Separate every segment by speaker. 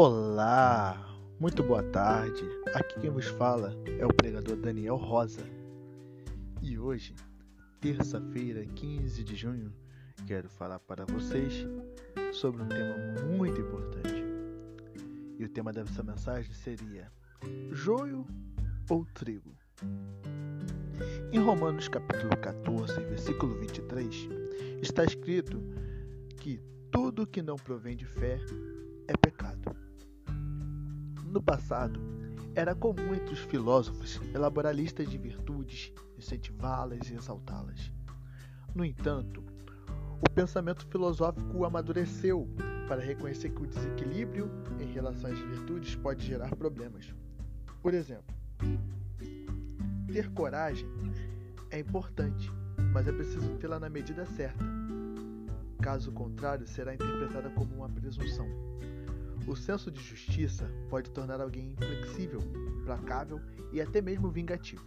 Speaker 1: Olá, muito boa tarde. Aqui quem vos fala é o pregador Daniel Rosa. E hoje, terça-feira, 15 de junho, quero falar para vocês sobre um tema muito importante. E o tema dessa mensagem seria: joio ou trigo? Em Romanos capítulo 14, versículo 23, está escrito que tudo que não provém de fé é pecado. No passado, era comum entre os filósofos elaborar listas de virtudes, incentivá-las e exaltá-las. No entanto, o pensamento filosófico amadureceu para reconhecer que o desequilíbrio em relação às virtudes pode gerar problemas. Por exemplo, ter coragem é importante, mas é preciso tê-la na medida certa. Caso contrário, será interpretada como uma presunção. O senso de justiça pode tornar alguém inflexível, placável e até mesmo vingativo.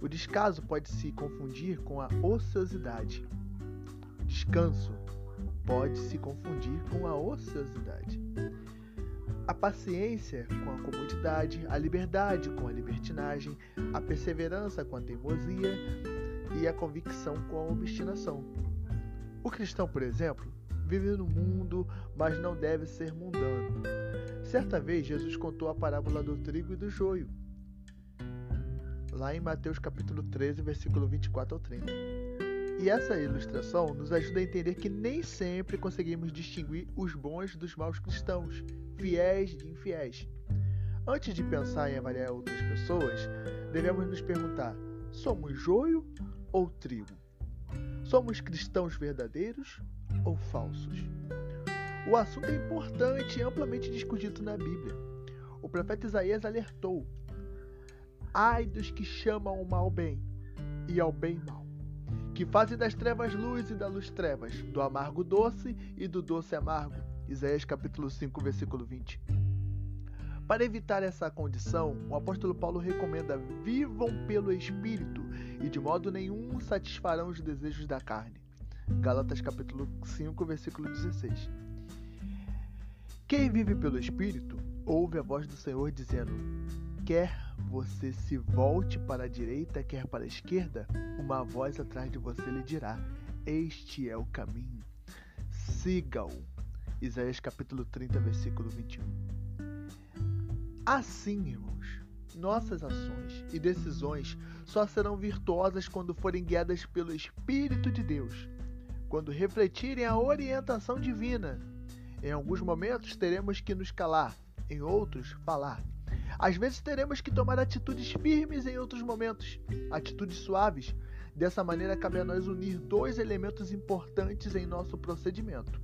Speaker 1: O descaso pode se confundir com a ociosidade. O descanso pode se confundir com a ociosidade. A paciência com a comodidade, a liberdade com a libertinagem, a perseverança com a teimosia e a convicção com a obstinação. O cristão, por exemplo, vive no mundo, mas não deve ser mundano. Certa vez Jesus contou a parábola do trigo e do joio. Lá em Mateus capítulo 13, versículo 24 ao 30. E essa ilustração nos ajuda a entender que nem sempre conseguimos distinguir os bons dos maus cristãos, fiéis de infiéis. Antes de pensar em avaliar outras pessoas, devemos nos perguntar: somos joio ou trigo? Somos cristãos verdadeiros ou falsos. O assunto é importante e amplamente discutido na Bíblia. O profeta Isaías alertou: Ai dos que chamam o mal bem e ao bem mal, que fazem das trevas luz e da luz trevas, do amargo doce e do doce amargo. Isaías capítulo 5, versículo 20. Para evitar essa condição, o apóstolo Paulo recomenda: vivam pelo Espírito e de modo nenhum satisfarão os desejos da carne. Galatas capítulo 5, versículo 16. Quem vive pelo Espírito ouve a voz do Senhor dizendo: Quer você se volte para a direita, quer para a esquerda, uma voz atrás de você lhe dirá: Este é o caminho. Siga-o. Isaías capítulo 30, versículo 21. Assim, irmãos, nossas ações e decisões só serão virtuosas quando forem guiadas pelo Espírito de Deus, quando refletirem a orientação divina. Em alguns momentos teremos que nos calar, em outros, falar. Às vezes teremos que tomar atitudes firmes em outros momentos, atitudes suaves. Dessa maneira, cabe a nós unir dois elementos importantes em nosso procedimento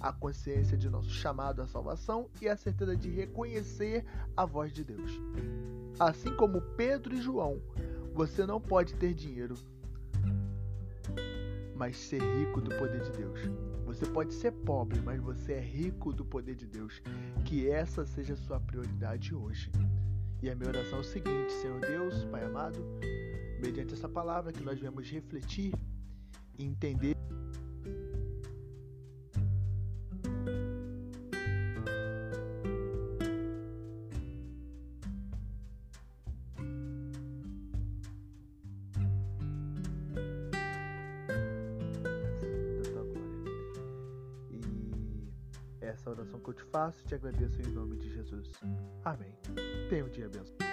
Speaker 1: a consciência de nosso chamado à salvação e a certeza de reconhecer a voz de Deus. Assim como Pedro e João, você não pode ter dinheiro, mas ser rico do poder de Deus. Você pode ser pobre, mas você é rico do poder de Deus. Que essa seja a sua prioridade hoje. E a minha oração é o seguinte: Senhor Deus, Pai amado, mediante essa palavra que nós viemos refletir e entender. Essa oração que eu te faço te agradeço em nome de Jesus. Amém. Tenha um dia abençoado.